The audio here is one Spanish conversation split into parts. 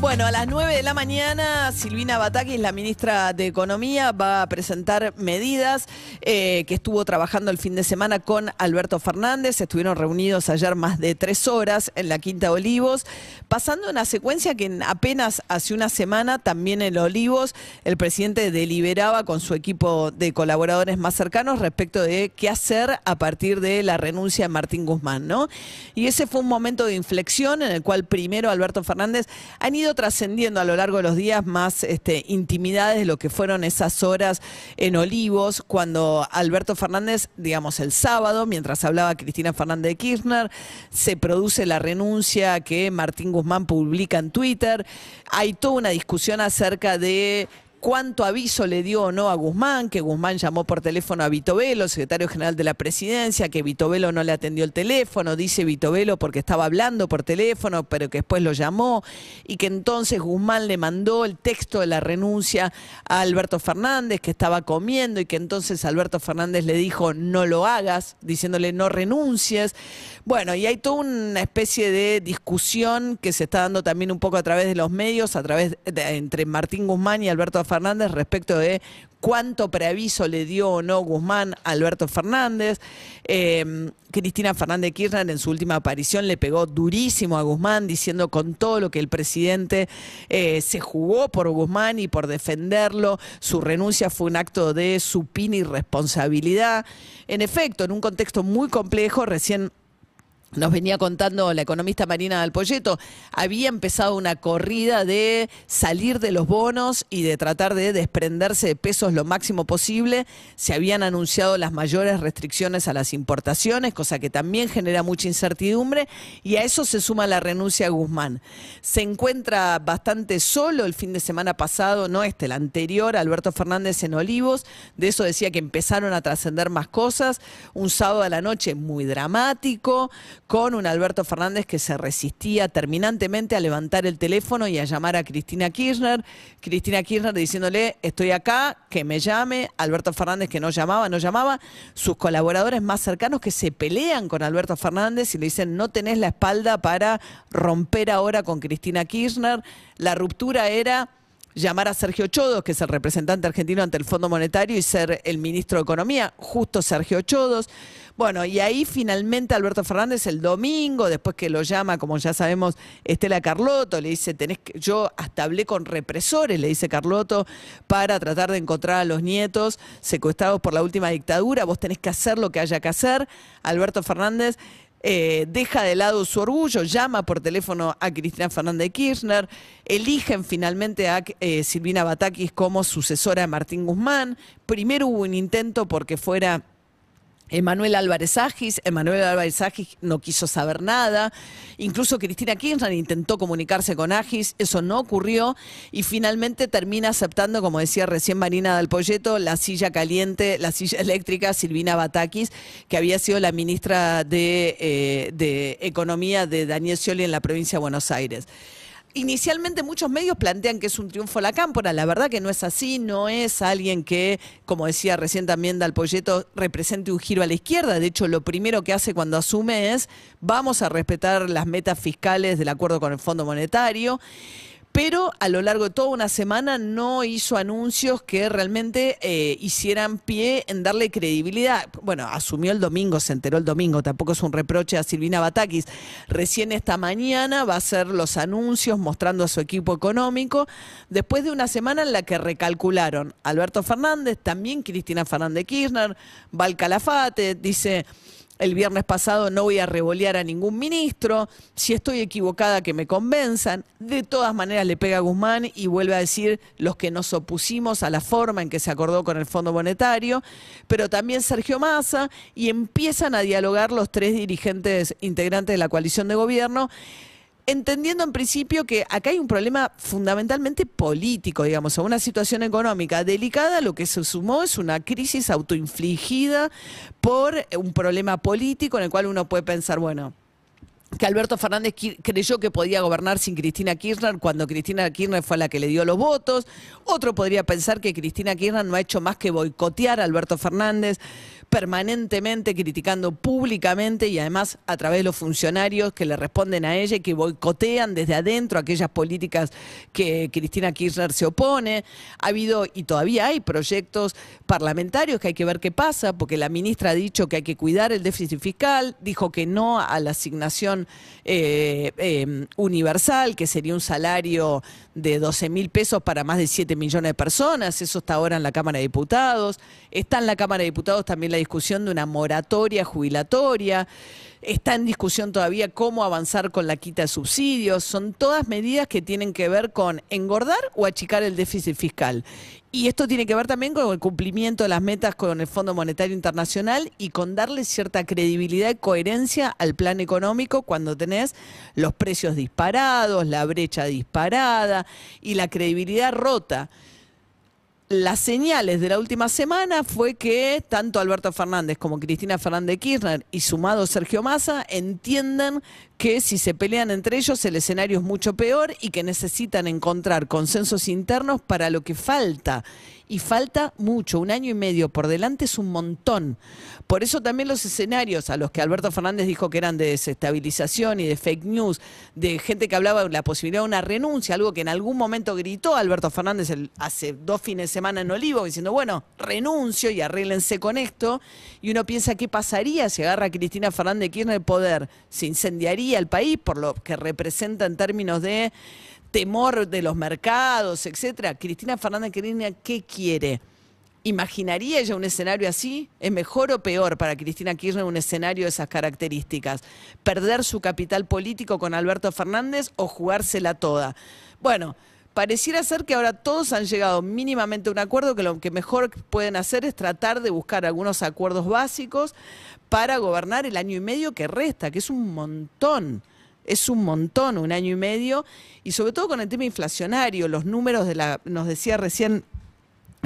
Bueno, a las 9 de la mañana, Silvina Batakis, la ministra de Economía, va a presentar medidas eh, que estuvo trabajando el fin de semana con Alberto Fernández. Estuvieron reunidos ayer más de tres horas en la Quinta Olivos, pasando una secuencia que en apenas hace una semana, también en Olivos, el presidente deliberaba con su equipo de colaboradores más cercanos respecto de qué hacer a partir de la renuncia de Martín Guzmán, ¿no? Y ese fue un momento de inflexión en el cual primero Alberto Fernández han ido trascendiendo a lo largo de los días más este, intimidades de lo que fueron esas horas en Olivos, cuando Alberto Fernández, digamos el sábado, mientras hablaba Cristina Fernández de Kirchner, se produce la renuncia que Martín Guzmán publica en Twitter. Hay toda una discusión acerca de cuánto aviso le dio o no a Guzmán, que Guzmán llamó por teléfono a Vitovelo, secretario general de la presidencia, que Vitovelo no le atendió el teléfono, dice Vitovelo porque estaba hablando por teléfono, pero que después lo llamó, y que entonces Guzmán le mandó el texto de la renuncia a Alberto Fernández, que estaba comiendo, y que entonces Alberto Fernández le dijo no lo hagas, diciéndole no renuncies. Bueno, y hay toda una especie de discusión que se está dando también un poco a través de los medios, a través de, entre Martín Guzmán y Alberto Fernández respecto de cuánto preaviso le dio o no Guzmán a Alberto Fernández. Eh, Cristina Fernández de Kirchner en su última aparición le pegó durísimo a Guzmán, diciendo con todo lo que el presidente eh, se jugó por Guzmán y por defenderlo, su renuncia fue un acto de supina y responsabilidad. En efecto, en un contexto muy complejo, recién nos venía contando la economista Marina Alpoyeto, había empezado una corrida de salir de los bonos y de tratar de desprenderse de pesos lo máximo posible. Se habían anunciado las mayores restricciones a las importaciones, cosa que también genera mucha incertidumbre, y a eso se suma la renuncia a Guzmán. Se encuentra bastante solo el fin de semana pasado, no este, el anterior, Alberto Fernández en Olivos, de eso decía que empezaron a trascender más cosas, un sábado a la noche muy dramático, con un Alberto Fernández que se resistía terminantemente a levantar el teléfono y a llamar a Cristina Kirchner. Cristina Kirchner diciéndole, estoy acá, que me llame. Alberto Fernández que no llamaba, no llamaba. Sus colaboradores más cercanos que se pelean con Alberto Fernández y le dicen, no tenés la espalda para romper ahora con Cristina Kirchner. La ruptura era llamar a Sergio Chodos, que es el representante argentino ante el Fondo Monetario, y ser el ministro de Economía, justo Sergio Chodos. Bueno, y ahí finalmente Alberto Fernández el domingo, después que lo llama, como ya sabemos, Estela Carlotto, le dice, tenés que, yo hasta hablé con represores, le dice Carlotto, para tratar de encontrar a los nietos secuestrados por la última dictadura, vos tenés que hacer lo que haya que hacer. Alberto Fernández eh, deja de lado su orgullo, llama por teléfono a Cristina Fernández de Kirchner, eligen finalmente a eh, Silvina Batakis como sucesora de Martín Guzmán. Primero hubo un intento porque fuera Emanuel Álvarez Agis, Emanuel Álvarez Agis no quiso saber nada, incluso Cristina Kirchner intentó comunicarse con Agis, eso no ocurrió. Y finalmente termina aceptando, como decía recién Marina del Polleto, la silla caliente, la silla eléctrica Silvina Batakis, que había sido la ministra de, eh, de Economía de Daniel Scioli en la provincia de Buenos Aires. Inicialmente muchos medios plantean que es un triunfo la cámpora, la verdad que no es así, no es alguien que, como decía recién también Dalpolleto, represente un giro a la izquierda, de hecho lo primero que hace cuando asume es vamos a respetar las metas fiscales del acuerdo con el Fondo Monetario pero a lo largo de toda una semana no hizo anuncios que realmente eh, hicieran pie en darle credibilidad. Bueno, asumió el domingo, se enteró el domingo, tampoco es un reproche a Silvina Batakis. Recién esta mañana va a hacer los anuncios mostrando a su equipo económico, después de una semana en la que recalcularon Alberto Fernández, también Cristina Fernández Kirchner, Val Calafate, dice el viernes pasado no voy a revolear a ningún ministro, si estoy equivocada que me convenzan. De todas maneras le pega a Guzmán y vuelve a decir los que nos opusimos a la forma en que se acordó con el Fondo Monetario, pero también Sergio Massa y empiezan a dialogar los tres dirigentes integrantes de la coalición de gobierno entendiendo en principio que acá hay un problema fundamentalmente político, digamos, a una situación económica delicada, lo que se sumó es una crisis autoinfligida por un problema político en el cual uno puede pensar, bueno, que Alberto Fernández creyó que podía gobernar sin Cristina Kirchner cuando Cristina Kirchner fue la que le dio los votos. Otro podría pensar que Cristina Kirchner no ha hecho más que boicotear a Alberto Fernández permanentemente criticando públicamente y además a través de los funcionarios que le responden a ella y que boicotean desde adentro aquellas políticas que Cristina Kirchner se opone. Ha habido y todavía hay proyectos parlamentarios que hay que ver qué pasa, porque la ministra ha dicho que hay que cuidar el déficit fiscal, dijo que no a la asignación eh, eh, universal, que sería un salario de 12 mil pesos para más de 7 millones de personas, eso está ahora en la Cámara de Diputados. Está en la Cámara de Diputados también la discusión de una moratoria jubilatoria. Está en discusión todavía cómo avanzar con la quita de subsidios. Son todas medidas que tienen que ver con engordar o achicar el déficit fiscal. Y esto tiene que ver también con el cumplimiento de las metas con el Fondo Monetario Internacional y con darle cierta credibilidad y coherencia al plan económico cuando tenés los precios disparados, la brecha disparada y la credibilidad rota las señales de la última semana fue que tanto Alberto Fernández como Cristina Fernández Kirchner y sumado Sergio Massa entienden que si se pelean entre ellos el escenario es mucho peor y que necesitan encontrar consensos internos para lo que falta. Y falta mucho, un año y medio por delante es un montón. Por eso también los escenarios a los que Alberto Fernández dijo que eran de desestabilización y de fake news, de gente que hablaba de la posibilidad de una renuncia, algo que en algún momento gritó Alberto Fernández hace dos fines de semana en Olivo, diciendo, bueno, renuncio y arréglense con esto. Y uno piensa, ¿qué pasaría si agarra a Cristina Fernández Kirchner el poder? ¿Se incendiaría el país por lo que representa en términos de temor de los mercados, etcétera. Cristina Fernández Kirchner, ¿qué quiere? ¿Imaginaría ella un escenario así? ¿Es mejor o peor para Cristina Kirchner un escenario de esas características? ¿Perder su capital político con Alberto Fernández o jugársela toda? Bueno, pareciera ser que ahora todos han llegado mínimamente a un acuerdo que lo que mejor pueden hacer es tratar de buscar algunos acuerdos básicos para gobernar el año y medio que resta, que es un montón es un montón, un año y medio, y sobre todo con el tema inflacionario, los números de la, nos decía recién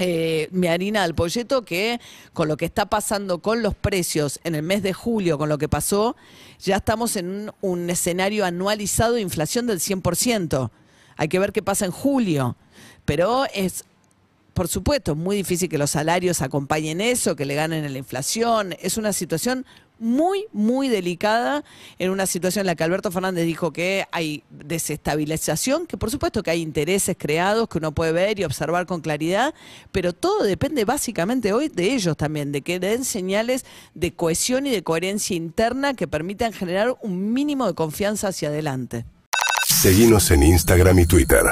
eh, mi harina del polleto que con lo que está pasando con los precios en el mes de julio, con lo que pasó, ya estamos en un, escenario anualizado de inflación del 100%. Hay que ver qué pasa en julio, pero es por supuesto, muy difícil que los salarios acompañen eso, que le ganen en la inflación. Es una situación muy, muy delicada en una situación en la que Alberto Fernández dijo que hay desestabilización, que por supuesto que hay intereses creados que uno puede ver y observar con claridad, pero todo depende básicamente hoy de ellos también, de que den señales de cohesión y de coherencia interna que permitan generar un mínimo de confianza hacia adelante. Seguimos en Instagram y Twitter.